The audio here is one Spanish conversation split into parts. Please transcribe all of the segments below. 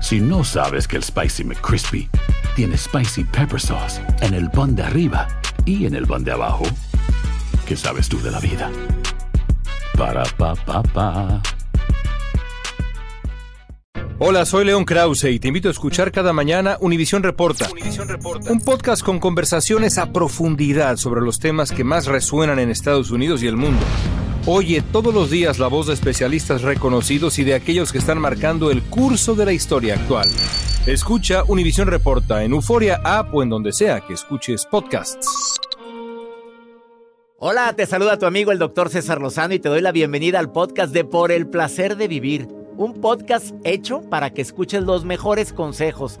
Si no sabes que el Spicy McCrispy tiene Spicy Pepper Sauce en el pan de arriba y en el pan de abajo, ¿qué sabes tú de la vida? Para, pa, pa, pa. Hola, soy León Krause y te invito a escuchar cada mañana Univisión Reporta. Un podcast con conversaciones a profundidad sobre los temas que más resuenan en Estados Unidos y el mundo. Oye todos los días la voz de especialistas reconocidos y de aquellos que están marcando el curso de la historia actual. Escucha Univisión Reporta en Euforia App o en donde sea que escuches podcasts. Hola, te saluda tu amigo el doctor César Lozano y te doy la bienvenida al podcast de Por el Placer de Vivir un podcast hecho para que escuches los mejores consejos,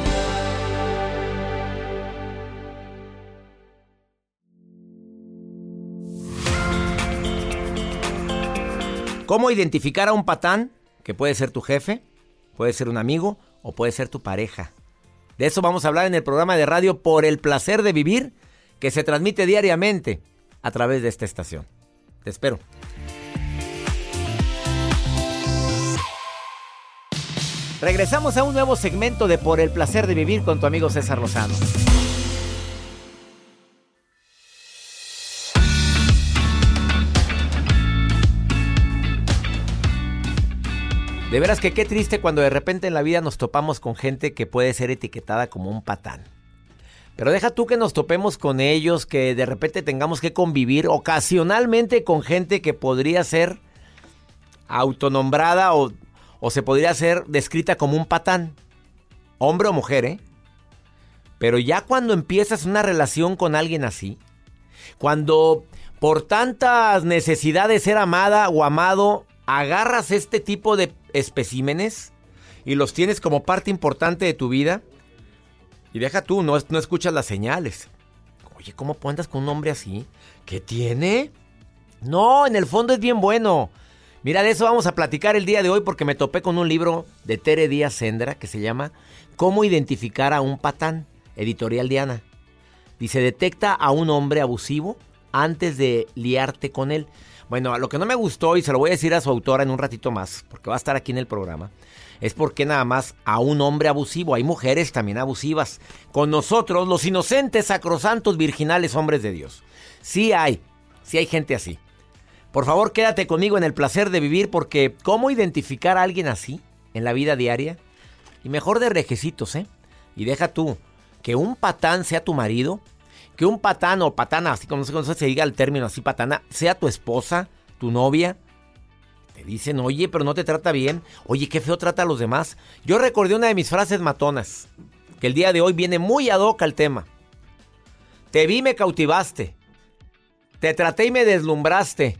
¿Cómo identificar a un patán? Que puede ser tu jefe, puede ser un amigo o puede ser tu pareja. De eso vamos a hablar en el programa de radio Por el placer de vivir, que se transmite diariamente a través de esta estación. Te espero. Regresamos a un nuevo segmento de Por el placer de vivir con tu amigo César Lozano. De veras que qué triste cuando de repente en la vida nos topamos con gente que puede ser etiquetada como un patán. Pero deja tú que nos topemos con ellos, que de repente tengamos que convivir ocasionalmente con gente que podría ser autonombrada o, o se podría ser descrita como un patán. Hombre o mujer, ¿eh? Pero ya cuando empiezas una relación con alguien así, cuando por tantas necesidades de ser amada o amado, agarras este tipo de especímenes y los tienes como parte importante de tu vida. Y deja tú, no, no escuchas las señales. Oye, ¿cómo andas con un hombre así? ¿Qué tiene? No, en el fondo es bien bueno. Mira, de eso vamos a platicar el día de hoy porque me topé con un libro de Tere Díaz Sendra que se llama Cómo identificar a un patán, editorial Diana. Dice, detecta a un hombre abusivo antes de liarte con él. Bueno, lo que no me gustó, y se lo voy a decir a su autora en un ratito más, porque va a estar aquí en el programa, es porque nada más a un hombre abusivo, hay mujeres también abusivas. Con nosotros, los inocentes, sacrosantos, virginales hombres de Dios. Sí hay, sí hay gente así. Por favor, quédate conmigo en el placer de vivir, porque ¿cómo identificar a alguien así en la vida diaria? Y mejor de rejecitos, ¿eh? Y deja tú, que un patán sea tu marido, que un patán o patana, así como se diga el término así, patana, sea tu esposa, tu novia, te dicen, oye, pero no te trata bien, oye, qué feo trata a los demás. Yo recordé una de mis frases matonas, que el día de hoy viene muy ad hoc al tema. Te vi, me cautivaste, te traté y me deslumbraste,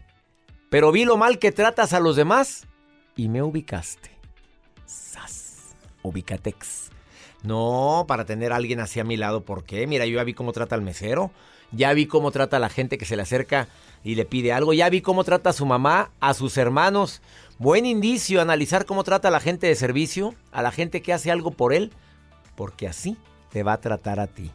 pero vi lo mal que tratas a los demás y me ubicaste. Sas, ubicatex. No, para tener a alguien así a mi lado, ¿por qué? Mira, yo ya vi cómo trata al mesero, ya vi cómo trata a la gente que se le acerca y le pide algo, ya vi cómo trata a su mamá, a sus hermanos. Buen indicio analizar cómo trata a la gente de servicio, a la gente que hace algo por él, porque así te va a tratar a ti.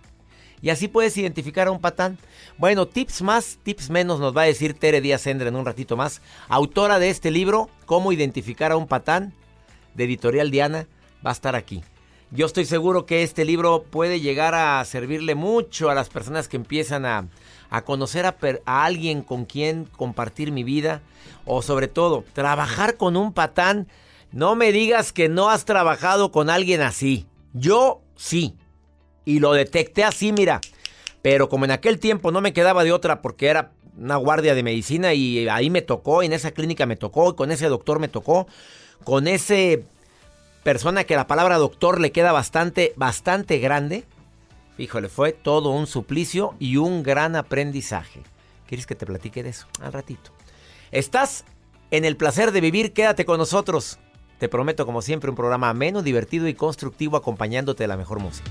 Y así puedes identificar a un patán. Bueno, tips más, tips menos nos va a decir Tere Díaz Sendra en un ratito más. Autora de este libro, Cómo identificar a un patán, de Editorial Diana, va a estar aquí. Yo estoy seguro que este libro puede llegar a servirle mucho a las personas que empiezan a, conocer a, a, alguien con quien compartir mi vida o sobre todo trabajar con un patán. No me digas que no has trabajado con alguien así. Yo sí. Y lo detecté así, mira. Pero como en aquel tiempo no me quedaba de otra porque era una guardia de medicina y ahí me tocó, en esa clínica me tocó, con ese doctor me tocó, con ese persona que la palabra doctor le queda bastante, bastante grande. Híjole, fue todo un suplicio y un gran aprendizaje. ¿Quieres que te platique de eso? Al ratito. Estás en el placer de vivir, quédate con nosotros. Te prometo, como siempre, un programa ameno, divertido y constructivo acompañándote de la mejor música.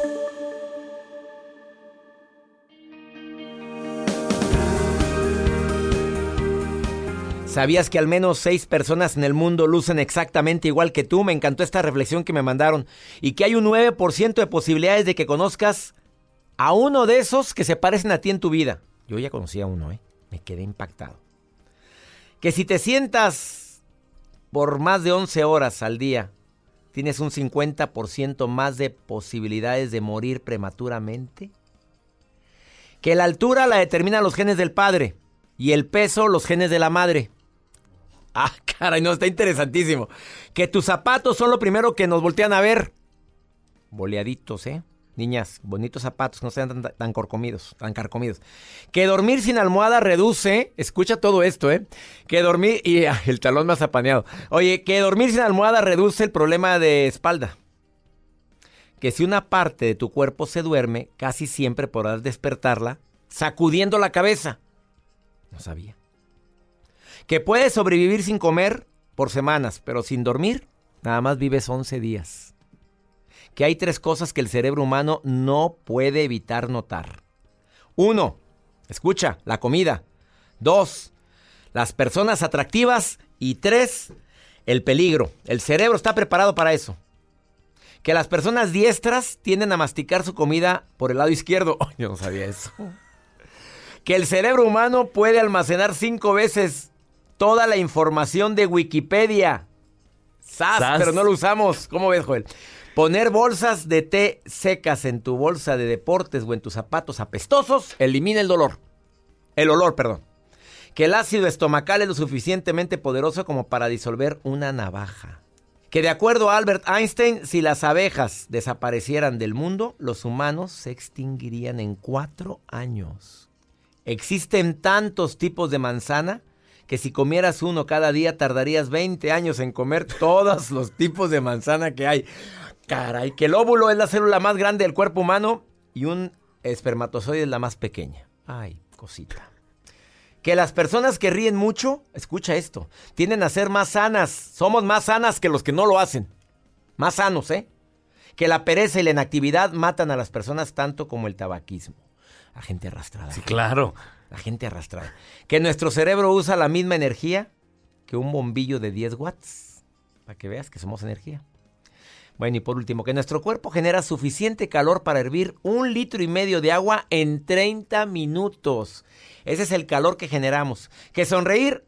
¿Sabías que al menos seis personas en el mundo lucen exactamente igual que tú? Me encantó esta reflexión que me mandaron. Y que hay un 9% de posibilidades de que conozcas a uno de esos que se parecen a ti en tu vida. Yo ya conocí a uno, ¿eh? Me quedé impactado. Que si te sientas por más de 11 horas al día, tienes un 50% más de posibilidades de morir prematuramente. Que la altura la determinan los genes del padre y el peso los genes de la madre. Ah, caray, no, está interesantísimo. Que tus zapatos son lo primero que nos voltean a ver. Boleaditos, ¿eh? Niñas, bonitos zapatos, no sean tan, corcomidos, tan carcomidos. Que dormir sin almohada reduce, escucha todo esto, ¿eh? Que dormir, y el talón más apaneado. Oye, que dormir sin almohada reduce el problema de espalda. Que si una parte de tu cuerpo se duerme, casi siempre podrás despertarla sacudiendo la cabeza. No sabía que puedes sobrevivir sin comer por semanas, pero sin dormir, nada más vives 11 días. Que hay tres cosas que el cerebro humano no puede evitar notar. Uno, escucha, la comida. Dos, las personas atractivas. Y tres, el peligro. El cerebro está preparado para eso. Que las personas diestras tienden a masticar su comida por el lado izquierdo. yo no sabía eso. Que el cerebro humano puede almacenar cinco veces toda la información de Wikipedia. ¡Sas! Pero no lo usamos. ¿Cómo ves, Joel? Poner bolsas de té secas en tu bolsa de deportes o en tus zapatos apestosos elimina el dolor. El olor, perdón. Que el ácido estomacal es lo suficientemente poderoso como para disolver una navaja. Que de acuerdo a Albert Einstein, si las abejas desaparecieran del mundo, los humanos se extinguirían en cuatro años. Existen tantos tipos de manzana que si comieras uno cada día tardarías 20 años en comer todos los tipos de manzana que hay. Caray, que el óvulo es la célula más grande del cuerpo humano y un espermatozoide es la más pequeña. Ay, cosita. Que las personas que ríen mucho, escucha esto, tienden a ser más sanas. Somos más sanas que los que no lo hacen. Más sanos, ¿eh? Que la pereza y la inactividad matan a las personas tanto como el tabaquismo. A gente arrastrada. Sí, claro. La gente arrastrada. Que nuestro cerebro usa la misma energía que un bombillo de 10 watts. Para que veas que somos energía. Bueno, y por último, que nuestro cuerpo genera suficiente calor para hervir un litro y medio de agua en 30 minutos. Ese es el calor que generamos. Que sonreír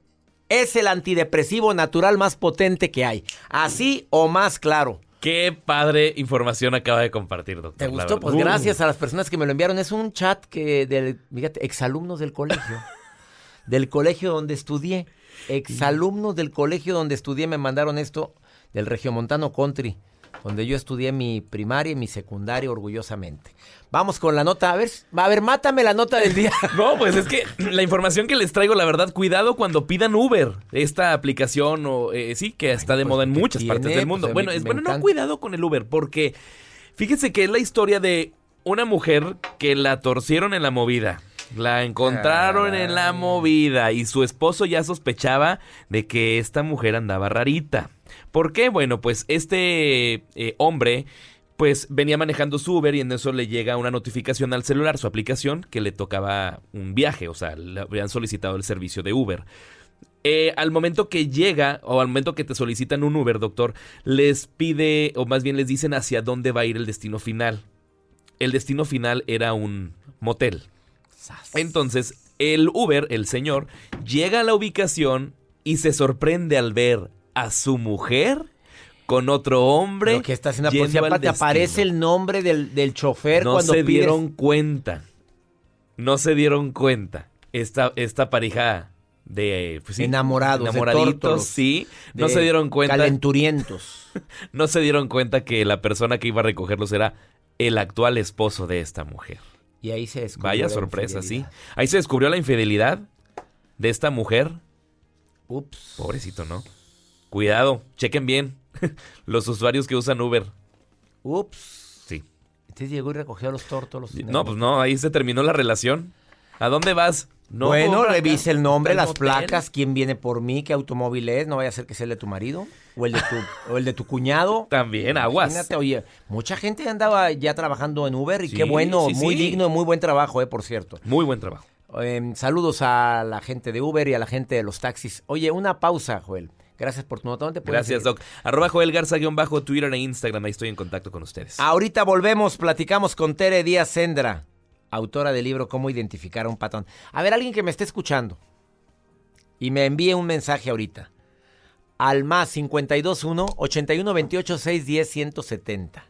es el antidepresivo natural más potente que hay. Así o más claro. Qué padre información acaba de compartir, doctor. ¿Te gustó? Pues gracias a las personas que me lo enviaron. Es un chat que de, fíjate, exalumnos del colegio. del colegio donde estudié. Exalumnos del colegio donde estudié me mandaron esto del Regiomontano Country donde yo estudié mi primaria y mi secundaria orgullosamente. Vamos con la nota, a ver, a ver, mátame la nota del día. No, pues es que la información que les traigo, la verdad, cuidado cuando pidan Uber, esta aplicación o eh, sí que está de pues, moda en muchas partes del mundo. Pues, bueno, es bueno, no cuidado con el Uber porque fíjense que es la historia de una mujer que la torcieron en la movida. La encontraron en la movida y su esposo ya sospechaba de que esta mujer andaba rarita. ¿Por qué? Bueno, pues este eh, hombre pues venía manejando su Uber y en eso le llega una notificación al celular, su aplicación, que le tocaba un viaje, o sea, le habían solicitado el servicio de Uber. Eh, al momento que llega o al momento que te solicitan un Uber, doctor, les pide o más bien les dicen hacia dónde va a ir el destino final. El destino final era un motel. Entonces, el Uber, el señor, llega a la ubicación y se sorprende al ver a su mujer con otro hombre. que está haciendo policía, te aparece el nombre del, del chofer no se dieron cuenta. No se dieron cuenta. Esta, esta pareja de pues enamorados, enamoraditos, sí, no se dieron cuenta. Calenturientos. no se dieron cuenta que la persona que iba a recogerlos era el actual esposo de esta mujer. Y ahí se descubrió. Vaya sorpresa, sí. Ahí se descubrió la infidelidad de esta mujer. Ups. Pobrecito, ¿no? Cuidado, chequen bien los usuarios que usan Uber. Ups. Sí. Entonces llegó y recogió los tortos. no, pues no, ahí se terminó la relación. ¿A dónde vas? No, bueno, revise el nombre, las placas, quién viene por mí, qué automóvil es, no vaya a ser que sea el de tu marido o el de tu, o el de tu cuñado. También, aguas. Imagínate, oye, mucha gente andaba ya trabajando en Uber y qué bueno, muy digno, muy buen trabajo, eh, por cierto. Muy buen trabajo. Em, saludos a la gente de Uber y a la gente de los taxis. Oye, una pausa, Joel. Gracias por tu nota. Gracias, Doc. Arroba Joel Garza, bajo Twitter e Instagram. Ahí estoy en contacto con ustedes. Ahorita volvemos, platicamos con Tere Díaz Sendra, autora del libro Cómo identificar a un patrón. A ver, alguien que me esté escuchando y me envíe un mensaje ahorita. Al más 521 8128 610 170.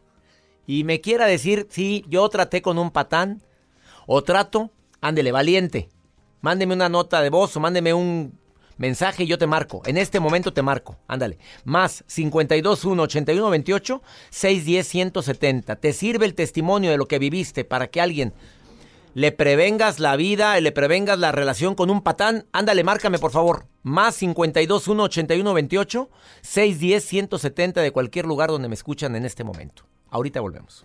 Y me quiera decir si yo traté con un patán o trato, ándele, valiente. Mándeme una nota de voz o mándeme un mensaje y yo te marco. En este momento te marco. Ándale. Más 521 81 28 610 170. Te sirve el testimonio de lo que viviste para que alguien le prevengas la vida, le prevengas la relación con un patán. Ándale, márcame por favor. Más 521 81 28 610 170 de cualquier lugar donde me escuchan en este momento. Ahorita volvemos.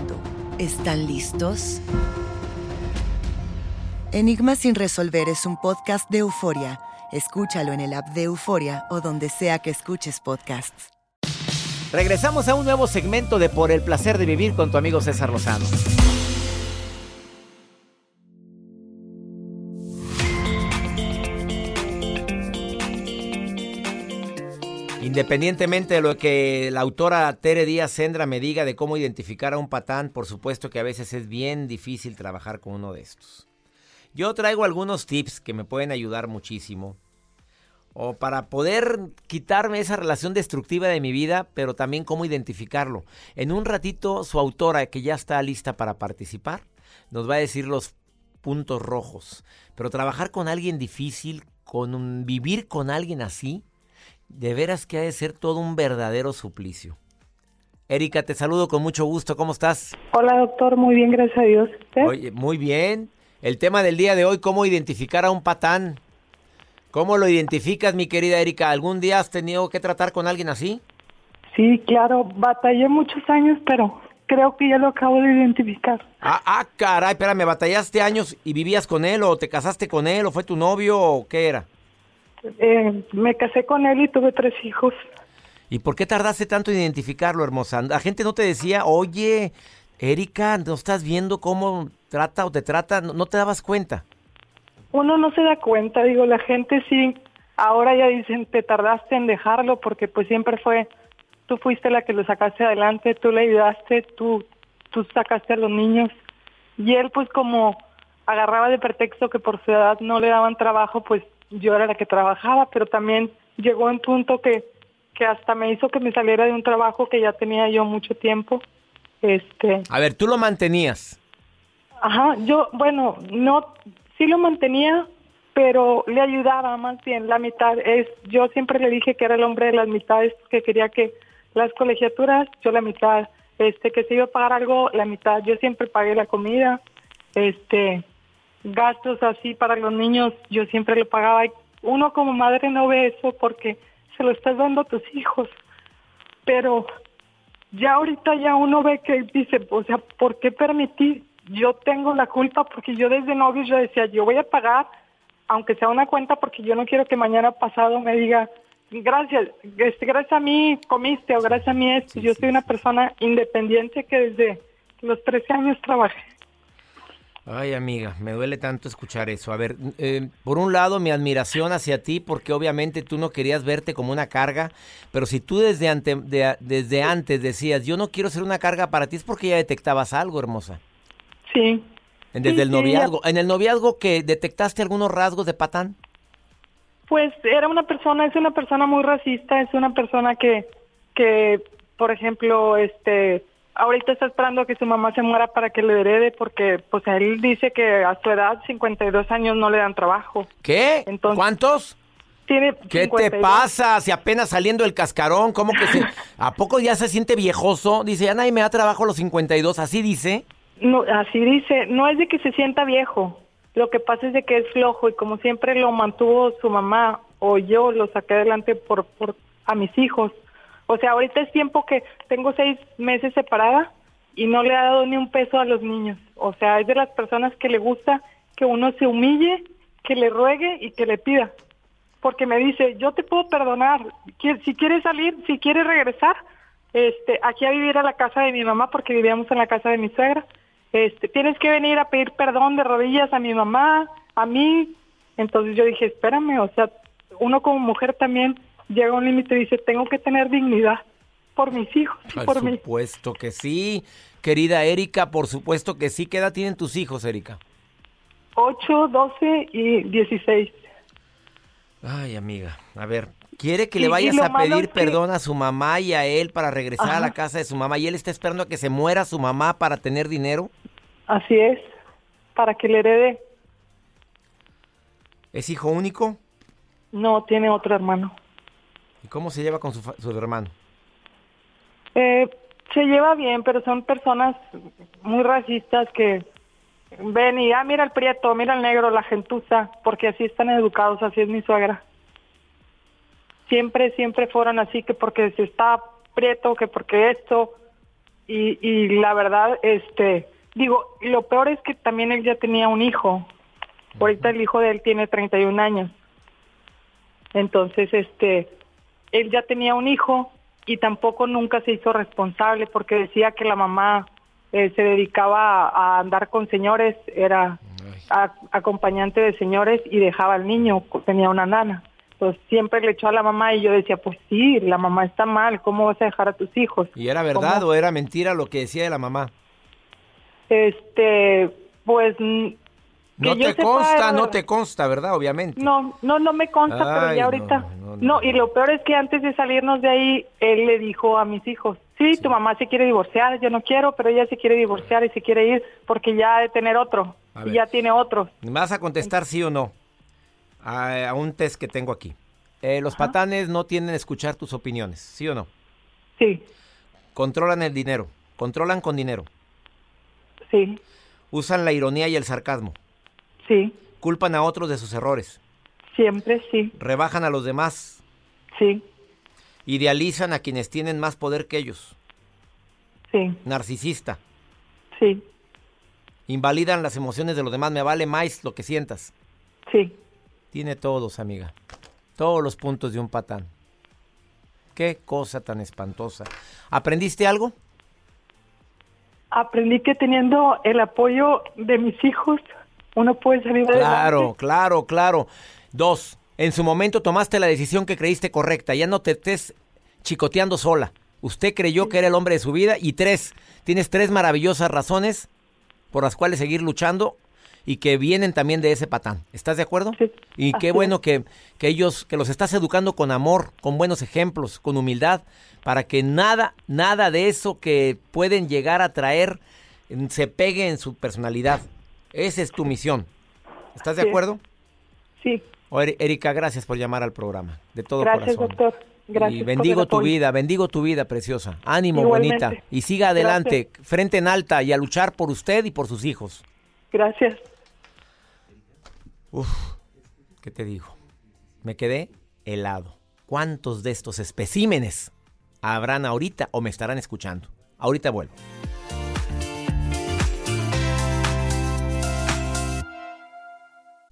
¿Están listos? Enigma sin resolver es un podcast de euforia. Escúchalo en el app de Euforia o donde sea que escuches podcasts. Regresamos a un nuevo segmento de Por el placer de vivir con tu amigo César Lozano. Independientemente de lo que la autora Tere Díaz Sendra me diga de cómo identificar a un patán, por supuesto que a veces es bien difícil trabajar con uno de estos. Yo traigo algunos tips que me pueden ayudar muchísimo. O para poder quitarme esa relación destructiva de mi vida, pero también cómo identificarlo. En un ratito, su autora, que ya está lista para participar, nos va a decir los puntos rojos. Pero trabajar con alguien difícil, con vivir con alguien así, de veras que ha de ser todo un verdadero suplicio. Erika, te saludo con mucho gusto. ¿Cómo estás? Hola, doctor. Muy bien, gracias a Dios. Oye, muy bien. El tema del día de hoy, ¿cómo identificar a un patán? ¿Cómo lo identificas, mi querida Erika? ¿Algún día has tenido que tratar con alguien así? Sí, claro. Batallé muchos años, pero creo que ya lo acabo de identificar. Ah, ah, caray, espérame, ¿batallaste años y vivías con él o te casaste con él o fue tu novio o qué era? Eh, me casé con él y tuve tres hijos. ¿Y por qué tardaste tanto en identificarlo, hermosa? La gente no te decía, oye, Erika, ¿no estás viendo cómo trata o te trata? ¿No, te dabas cuenta? Uno no se da cuenta, digo, la gente sí, ahora ya dicen, te tardaste en dejarlo porque pues siempre fue, tú fuiste la que lo sacaste adelante, tú le ayudaste, tú, tú sacaste a los niños. Y él pues como agarraba de pretexto que por su edad no le daban trabajo, pues yo era la que trabajaba, pero también llegó un punto que, que hasta me hizo que me saliera de un trabajo que ya tenía yo mucho tiempo. Este, A ver, tú lo mantenías. Ajá, yo, bueno, no, sí lo mantenía, pero le ayudaba más bien la mitad. Es, yo siempre le dije que era el hombre de las mitades, que quería que las colegiaturas, yo la mitad, este, que se iba a pagar algo, la mitad. Yo siempre pagué la comida, este, gastos así para los niños, yo siempre lo pagaba. Y Uno como madre no ve eso porque se lo estás dando a tus hijos, pero ya ahorita ya uno ve que dice, o sea, ¿por qué permití? Yo tengo la culpa porque yo desde novio yo decía, yo voy a pagar, aunque sea una cuenta, porque yo no quiero que mañana pasado me diga, gracias, este, gracias a mí comiste o gracias a mí esto. yo soy una persona independiente que desde los 13 años trabajé. Ay, amiga, me duele tanto escuchar eso. A ver, eh, por un lado, mi admiración hacia ti, porque obviamente tú no querías verte como una carga, pero si tú desde, ante- de- desde antes decías, yo no quiero ser una carga para ti, es porque ya detectabas algo, hermosa. Sí. Desde Sí, el sí, noviazgo. ¿En el noviazgo que detectaste algunos rasgos de patán? Pues era una persona, es una persona muy racista, es una persona que, que, por ejemplo, este, ahorita está esperando a que su mamá se muera para que le herede, porque, pues, él dice que a su edad, 52 años, no le dan trabajo. ¿Qué? Entonces- ¿Cuántos? Tiene ¿Qué te 52. pasa? Si apenas saliendo el cascarón, ¿cómo que se... ¿A poco ya se siente viejoso? Dice, ya nadie me da trabajo a los 52, así dice. No, así dice, no es de que se sienta viejo, lo que pasa es de que es flojo y como siempre lo mantuvo su mamá o yo lo saqué adelante por, por a mis hijos. O sea, ahorita es tiempo que tengo seis meses separada y no le ha dado ni un peso a los niños. O sea, es de las personas que le gusta que uno se humille, que le ruegue y que le pida. Porque me dice, yo te puedo perdonar, si quieres salir, si quieres regresar, este, aquí a vivir a la casa de mi mamá porque vivíamos en la casa de mi suegra. Este, tienes que venir a pedir perdón de rodillas a mi mamá, a mí. Entonces yo dije, espérame, o sea, uno como mujer también llega un límite y dice, tengo que tener dignidad por mis hijos y Por por mí. supuesto que sí. Querida Erika, por supuesto que sí. ¿Qué edad tienen tus hijos, Erika? 8, 12 y 16. Ay, amiga, a ver, ¿quiere que le vayas a pedir que- perdón a su mamá y a él para regresar a la casa de su mamá y él está esperando a que se muera su mamá para tener dinero? Así es, para que le herede. ¿Es hijo único? No tiene otro hermano. ¿Y cómo se lleva con su, su hermano? Eh, se lleva bien, pero son personas muy racistas que ven y, ah, mira el prieto, mira el negro, la gentuza, porque así están educados, así es mi suegra. Siempre, siempre fueron así, que porque se está prieto, que porque esto, y, y la verdad, este, digo, lo peor es que también él ya tenía un hijo. Ahorita el hijo de él tiene 31 años. Entonces, este, él ya tenía un hijo y tampoco nunca se hizo responsable porque decía que la mamá eh, se dedicaba a, a andar con señores, era a- acompañante de señores y dejaba al niño, tenía una nana. Entonces siempre le echó a la mamá y yo decía, pues sí, la mamá está mal, ¿cómo vas a dejar a tus hijos? ¿Y era verdad ¿Cómo? o era mentira lo que decía de la mamá? Este, pues... No te consta, no te consta, ¿verdad? Obviamente. No, no, no me consta, pero ya no, ahorita. no, No, no. y lo peor es que antes de salirnos de ahí, él le dijo a mis hijos, sí, tu mamá se quiere divorciar, yo no quiero, pero ella se quiere divorciar y se quiere ir porque ya ha de tener otro. A Y ver. ya tiene otro. ¿Me vas a contestar sí o no? A, a un test que tengo aquí. Eh, los patanes no tienen escuchar tus opiniones, ¿sí o no? Sí, Controlan el dinero, controlan con dinero, sí, usan la ironía y el sarcasmo, sí, culpan a otros de sus errores, siempre sí, rebajan a los demás, sí, idealizan a quienes tienen más poder que ellos, sí, narcisista, sí, invalidan las emociones de los demás, me vale más lo que sientas. sí. Tiene todos, amiga. Todos los puntos de un patán. Qué cosa tan espantosa. ¿Aprendiste algo? Aprendí que teniendo el apoyo de mis hijos, uno puede salir adelante. Claro, claro, claro. Dos, en su momento tomaste la decisión que creíste correcta. Ya no te estés chicoteando sola. Usted creyó que era el hombre de su vida. Y tres, tienes tres maravillosas razones por las cuales seguir luchando y que vienen también de ese patán. ¿Estás de acuerdo? Sí, Y qué bueno que, que ellos, que los estás educando con amor, con buenos ejemplos, con humildad, para que nada, nada de eso que pueden llegar a traer se pegue en su personalidad. Esa es tu misión. ¿Estás de acuerdo? Sí, O, Eri- Erika, gracias por llamar al programa. De todo gracias corazón. doctor. Gracias. y bendigo tu vida, bendigo tu vida, preciosa. Ánimo, Igualmente. bonita. Y siga adelante, frente en alta y a luchar por usted y por sus hijos. Gracias. Uf, ¿qué te digo? Me quedé helado. ¿Cuántos de estos especímenes habrán ahorita o me estarán escuchando? Ahorita vuelvo.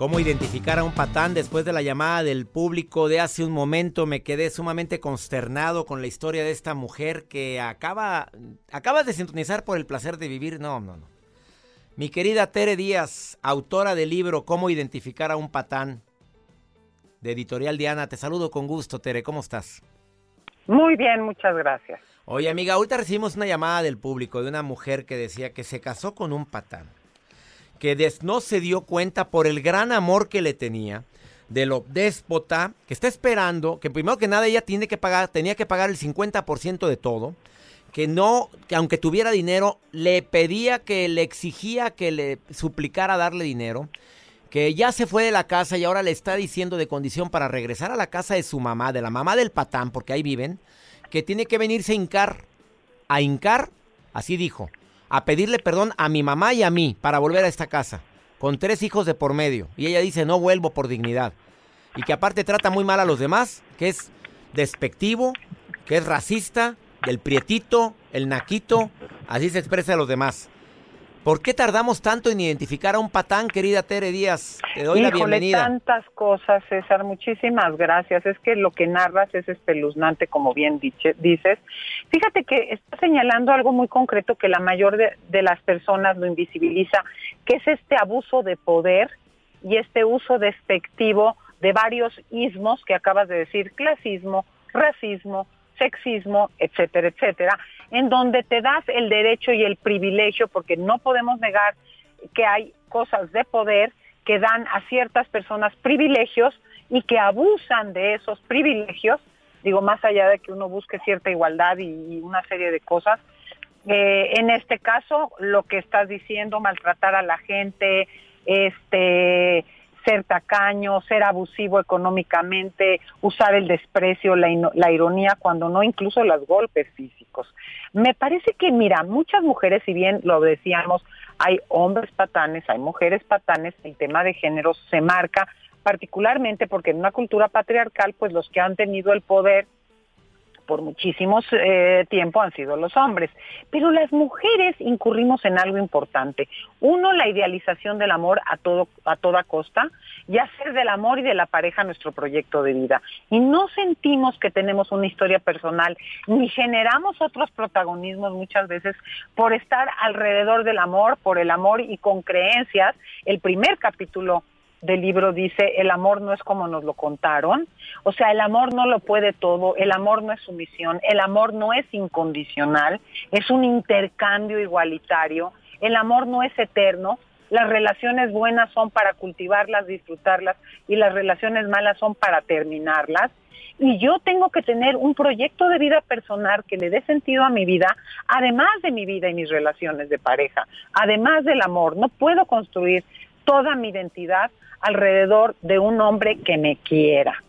¿Cómo identificar a un patán después de la llamada del público de hace un momento? Me quedé sumamente consternado con la historia de esta mujer que acaba, acabas de sintonizar por el placer de vivir. No, no, no. Mi querida Tere Díaz, autora del libro Cómo identificar a un patán, de Editorial Diana. Te saludo con gusto, Tere. ¿Cómo estás? Muy bien, muchas gracias. Oye, amiga, ahorita recibimos una llamada del público de una mujer que decía que se casó con un patán, que des- no se dio cuenta por el gran amor que le tenía, de lo déspota, que está esperando, que primero que nada ella tiene que pagar, tenía que pagar el 50% de todo, que no, que aunque tuviera dinero, le pedía que le exigía que le suplicara darle dinero, que ya se fue de la casa y ahora le está diciendo de condición para regresar a la casa de su mamá, de la mamá del patán, porque ahí viven, que tiene que venirse a hincar, a hincar, así dijo, a pedirle perdón a mi mamá y a mí para volver a esta casa, con tres hijos de por medio. Y ella dice, no vuelvo por dignidad. Y que aparte trata muy mal a los demás, que es despectivo, que es racista, del prietito, el naquito, así se expresa a los demás. ¿Por qué tardamos tanto en identificar a un patán, querida Tere Díaz? Te doy la bienvenida. tantas cosas, César, muchísimas gracias. Es que lo que narras es espeluznante, como bien diche- dices. Fíjate que está señalando algo muy concreto que la mayor de, de las personas lo invisibiliza, que es este abuso de poder y este uso despectivo de varios ismos que acabas de decir, clasismo, racismo, sexismo, etcétera, etcétera, en donde te das el derecho y el privilegio, porque no podemos negar que hay cosas de poder que dan a ciertas personas privilegios y que abusan de esos privilegios, digo, más allá de que uno busque cierta igualdad y, una serie de cosas. Eh, en este caso, lo que estás diciendo, maltratar a la gente, este ser tacaño, ser abusivo económicamente, usar el desprecio, la, la ironía, cuando no incluso los golpes físicos. Me parece que, mira, muchas mujeres, si bien lo decíamos, hay hombres patanes, hay mujeres patanes, el tema de género se marca particularmente porque en una cultura patriarcal, pues los que han tenido el poder por muchísimos eh, tiempo han sido los hombres. Pero las mujeres incurrimos en algo importante. Uno, la idealización del amor a, todo, a toda costa y hacer del amor y de la pareja nuestro proyecto de vida. Y no sentimos que tenemos una historia personal ni generamos otros protagonismos muchas veces por estar alrededor del amor, por el amor y con creencias. El primer capítulo del libro dice, el amor no es como nos lo contaron. O sea, el amor no lo puede todo, el amor no es sumisión, el amor no es incondicional, es un intercambio igualitario, el amor no es eterno, las relaciones buenas son para cultivarlas, disfrutarlas y las relaciones malas son para terminarlas. Y yo tengo que tener un proyecto de vida personal que le dé sentido a mi vida, además de mi vida y mis relaciones de pareja, además del amor. No puedo construir toda mi identidad alrededor de un hombre que me quiera.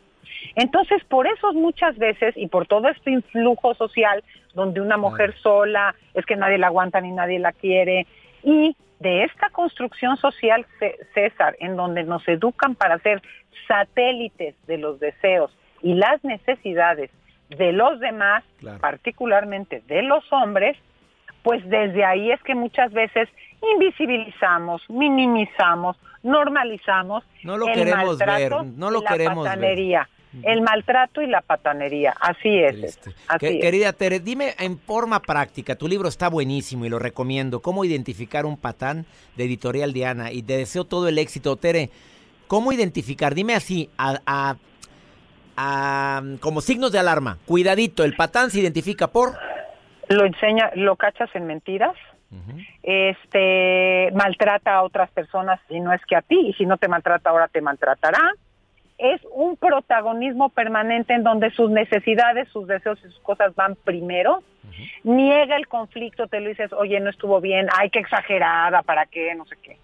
Entonces, por eso muchas veces y por todo este influjo social donde una mujer sola es que nadie la aguanta ni nadie la quiere y de esta construcción social, César, en donde nos educan para ser satélites de los deseos y las necesidades de los demás, particularmente de los hombres, pues desde ahí es que muchas veces invisibilizamos, minimizamos, normalizamos no lo queremos ver, no lo queremos patanería, el maltrato y la patanería. Así es. Querida Tere, dime en forma práctica, tu libro está buenísimo y lo recomiendo. ¿Cómo identificar un patán de Editorial Diana? Y te deseo todo el éxito, Tere. ¿Cómo identificar? Dime así, a, como signos de alarma. Cuidadito, el patán se identifica por lo enseña, lo cachas en mentiras, este maltrata a otras personas y no es que a ti, y si no te maltrata ahora te maltratará. Es un protagonismo permanente en donde sus necesidades, sus deseos y sus cosas van primero. Niega el conflicto, te lo dices, oye, no estuvo bien, ay, qué exagerada, ¿para qué? No sé qué.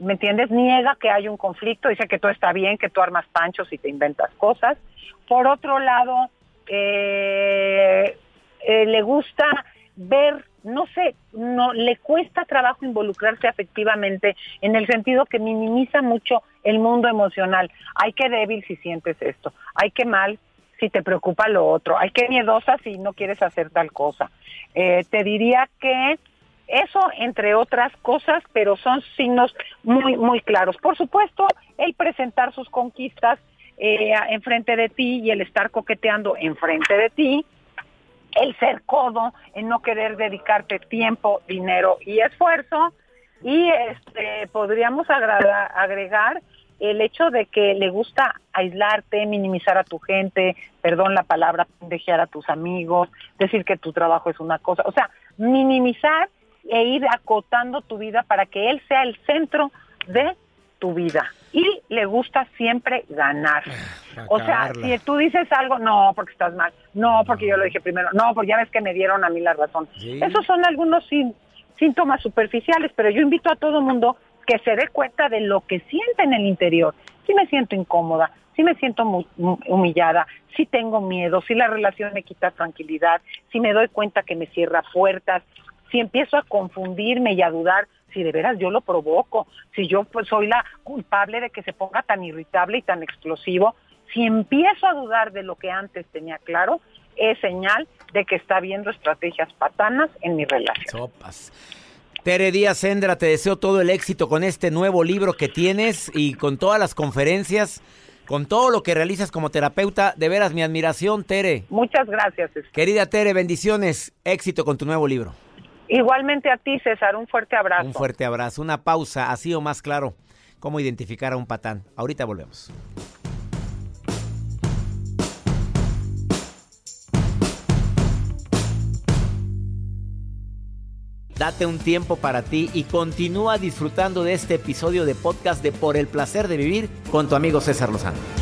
¿Me entiendes? Niega que hay un conflicto, dice que todo está bien, que tú armas panchos y te inventas cosas. Por otro lado, eh, eh, le gusta ver, no sé, no le cuesta trabajo involucrarse afectivamente en el sentido que minimiza mucho el mundo emocional. Ay, qué débil si sientes esto. Ay, qué mal si te preocupa lo otro. Ay, qué miedosa si no quieres hacer tal cosa. Eh, te diría que eso, entre otras cosas, pero son signos muy, muy claros. Por supuesto, el presentar sus conquistas eh, enfrente de ti y el estar coqueteando enfrente de ti, ser codo, en no querer dedicarte tiempo, dinero y esfuerzo. Y este podríamos agregar el hecho de que le gusta aislarte, minimizar a tu gente, perdón la palabra, dejar a tus amigos, decir que tu trabajo es una cosa, o sea, minimizar e ir acotando tu vida para que él sea el centro de tu vida y le gusta siempre ganar. Ah, o sea, si tú dices algo, no, porque estás mal, no, porque yo lo dije primero, no, porque ya ves que me dieron a mí la razón. Esos son algunos síntomas superficiales, pero yo invito a todo mundo que se dé cuenta de lo que siente en el interior. Si me siento incómoda, si me siento humillada, si tengo miedo, si la relación me quita tranquilidad, si me doy cuenta que me cierra puertas, si empiezo a confundirme y a dudar, si de veras yo lo provoco, si yo pues soy la culpable de que se ponga tan irritable y tan explosivo, si empiezo a dudar de lo que antes tenía claro, es señal de que está viendo estrategias patanas en mi relación. Sopas. Tere Díaz Sendra, te deseo todo el éxito con este nuevo libro que tienes y con todas las conferencias, con todo lo que realizas como terapeuta. De veras, mi admiración, Tere. Muchas gracias. Querida Tere, bendiciones. Éxito con tu nuevo libro. Igualmente a ti, César, un fuerte abrazo. Un fuerte abrazo, una pausa, así o más claro, cómo identificar a un patán. Ahorita volvemos. Date un tiempo para ti y continúa disfrutando de este episodio de podcast de Por el placer de vivir con tu amigo César Lozano.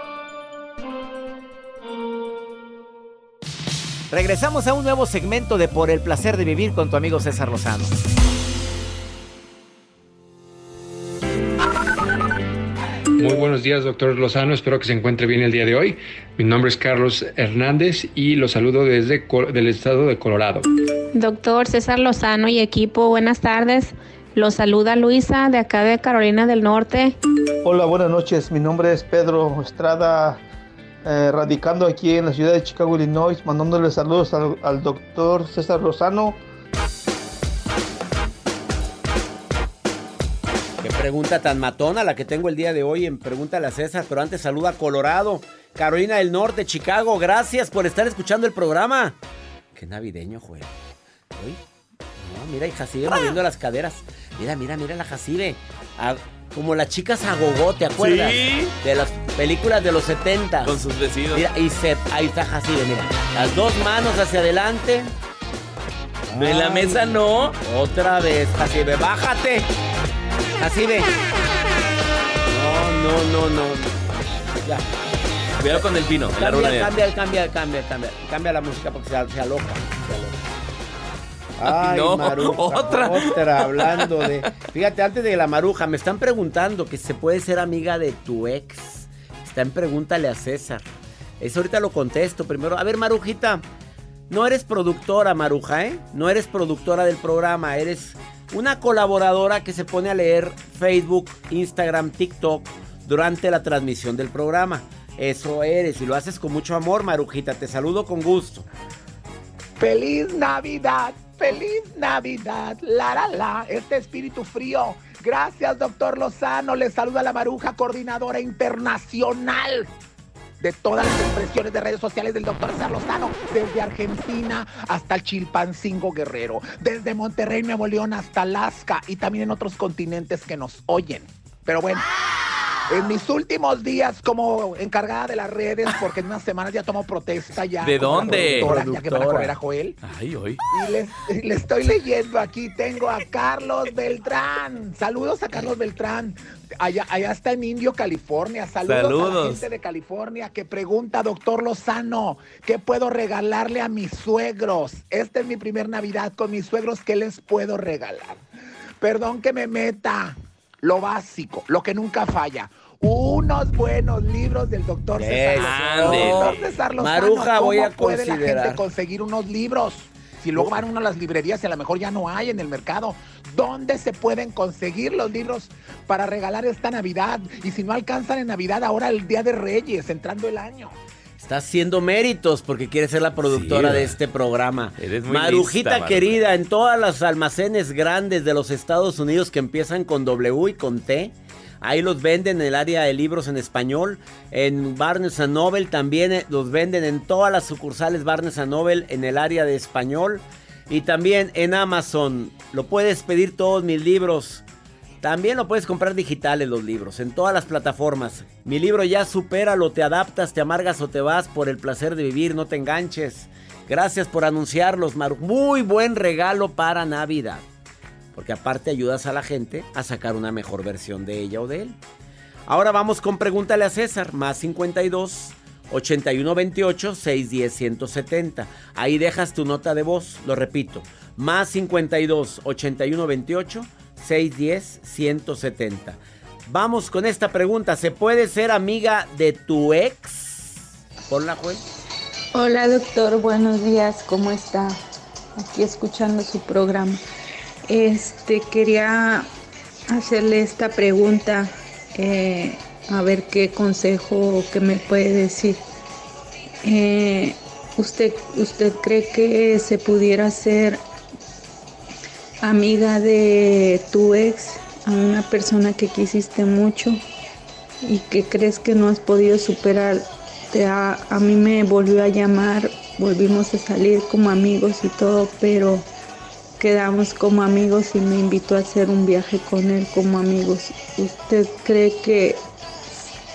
Regresamos a un nuevo segmento de Por el placer de vivir con tu amigo César Lozano. Muy buenos días, doctor Lozano. Espero que se encuentre bien el día de hoy. Mi nombre es Carlos Hernández y lo saludo desde el estado de Colorado. Doctor César Lozano y equipo, buenas tardes. Los saluda Luisa de acá de Carolina del Norte. Hola, buenas noches. Mi nombre es Pedro Estrada eh, radicando aquí en la ciudad de Chicago, Illinois, mandándole saludos al, doctor César Rosano. pregunta tan matona la que tengo el día de hoy en Pregúntale a César, pero antes saluda a Colorado, Carolina del Norte, Chicago. Gracias por estar escuchando el programa. Qué navideño. Uy, no, mira, y Jacibe moviendo las caderas. Mira, mira, mira la Jacibe. Como las chicas a gogó, ¿te acuerdas? Sí. De las películas de los 70. Con sus vestidos. Mira, y se, ahí está Jacibe, mira. Las dos manos hacia adelante. En la mesa no. Otra vez, Jacibe, bájate. Jacibe. No, no, no, no. Ya. Cuidado con el la Cambia, cambia, cambia, cambia, cambia. Cambia la música porque se, se aloca. Se aloca. Ay, no, Maruja, otra. Otra, hablando de. Fíjate, antes de la Maruja, me están preguntando que se puede ser amiga de tu ex. Está en Pregúntale a César. Eso ahorita lo contesto primero. A ver, Marujita, no eres productora, Maruja, ¿eh? No eres productora del programa, eres una colaboradora que se pone a leer Facebook, Instagram, TikTok durante la transmisión del programa. Eso eres y lo haces con mucho amor, Marujita. Te saludo con gusto. ¡Feliz Navidad! ¡Feliz Navidad! La la la, este espíritu frío. Gracias, doctor Lozano. Le saluda la Maruja, coordinadora internacional de todas las expresiones de redes sociales del doctor César Lozano, desde Argentina hasta el Chilpancingo Guerrero, desde Monterrey, Nuevo León hasta Alaska y también en otros continentes que nos oyen. Pero bueno. En mis últimos días como encargada de las redes, porque en unas semanas ya tomo protesta ya. ¿De dónde? productora, Ya que van a correr a Joel. Ay, hoy. Y le, y le estoy leyendo aquí, tengo a Carlos Beltrán. Saludos a Carlos Beltrán. Allá, allá está en Indio, California. Saludos, a la Saludos. gente de California que pregunta, doctor Lozano, ¿qué puedo regalarle a mis suegros? Esta es mi primer Navidad con mis suegros, ¿qué les puedo regalar? Perdón que me meta. Lo básico, lo que nunca falla. Unos buenos libros del doctor César. Doctor César Lozano, Maruja, ¿cómo voy a puede la gente conseguir unos libros? Si luego van uno a las librerías y a lo mejor ya no hay en el mercado. ¿Dónde se pueden conseguir los libros para regalar esta Navidad? Y si no alcanzan en Navidad, ahora el Día de Reyes, entrando el año. Está haciendo méritos porque quiere ser la productora Sí, de este programa. Eres muy Marujita lista, Maruja. querida, en todas las almacenes grandes de los Estados Unidos que empiezan con W y con T, ahí los venden en el área de libros en español. En Barnes Noble también eh, los venden en todas las sucursales Barnes Noble en el área de español. Y también en Amazon. Lo puedes pedir todos mis libros. También lo puedes comprar digitales los libros, en todas las plataformas. Mi libro ya supéralo, te adaptas, te amargas o te vas por el placer de vivir, no te enganches. Gracias por anunciarlos, Maru. Muy buen regalo para Navidad. Porque aparte ayudas a la gente a sacar una mejor versión de ella o de él. Ahora vamos con Pregúntale a César, más 52 81 28 610 170. Ahí dejas tu nota de voz, lo repito, más 52 81 28 610 170. Vamos con esta pregunta, ¿se puede ser amiga de tu ex? Ponla, juez. Hola doctor, buenos días, ¿cómo está? Aquí escuchando su programa. Este quería hacerle esta pregunta, eh, a ver qué consejo o qué me puede decir. Eh, ¿usted, ¿Usted cree que se pudiera ser amiga de tu ex, a una persona que quisiste mucho y que crees que no has podido superar? Te ha- a mí me volvió a llamar, volvimos a salir como amigos y todo, pero quedamos como amigos y me invitó a hacer un viaje con él como amigos. ¿Usted cree que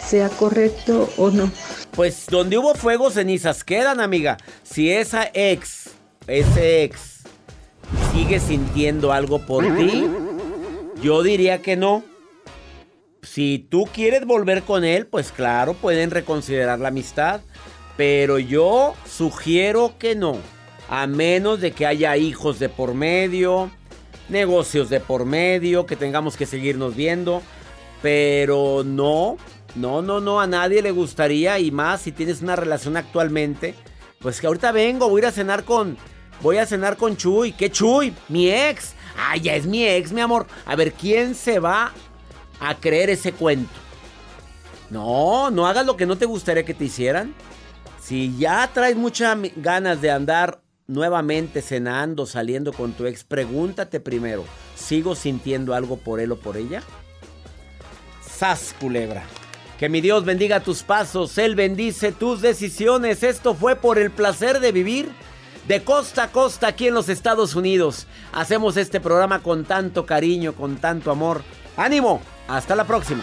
sea correcto o no? Pues donde hubo fuego, cenizas quedan, amiga. Si esa ex, ese ex, sigue sintiendo algo por ti, yo diría que no. Si tú quieres volver con él, pues claro, pueden reconsiderar la amistad. Pero yo sugiero que no. A menos de que haya hijos de por medio, negocios de por medio, que tengamos que seguirnos viendo. Pero no, no, no, no, a nadie le gustaría y más si tienes una relación actualmente. Pues que ahorita vengo, voy a ir a cenar con, voy a cenar con Chuy. ¿Qué Chuy? Mi ex. Ah, ya es mi ex, mi amor. A ver, ¿quién se va a creer ese cuento? No, no hagas lo que no te gustaría que te hicieran. Si ya traes muchas ganas de andar nuevamente cenando, saliendo con tu ex, pregúntate primero, ¿sigo sintiendo algo por él o por ella? ¡Sas, culebra! Que mi Dios bendiga tus pasos, Él bendice tus decisiones. Esto fue por el placer de vivir de costa a costa aquí en los Estados Unidos. Hacemos este programa con tanto cariño, con tanto amor. ¡Ánimo! Hasta la próxima.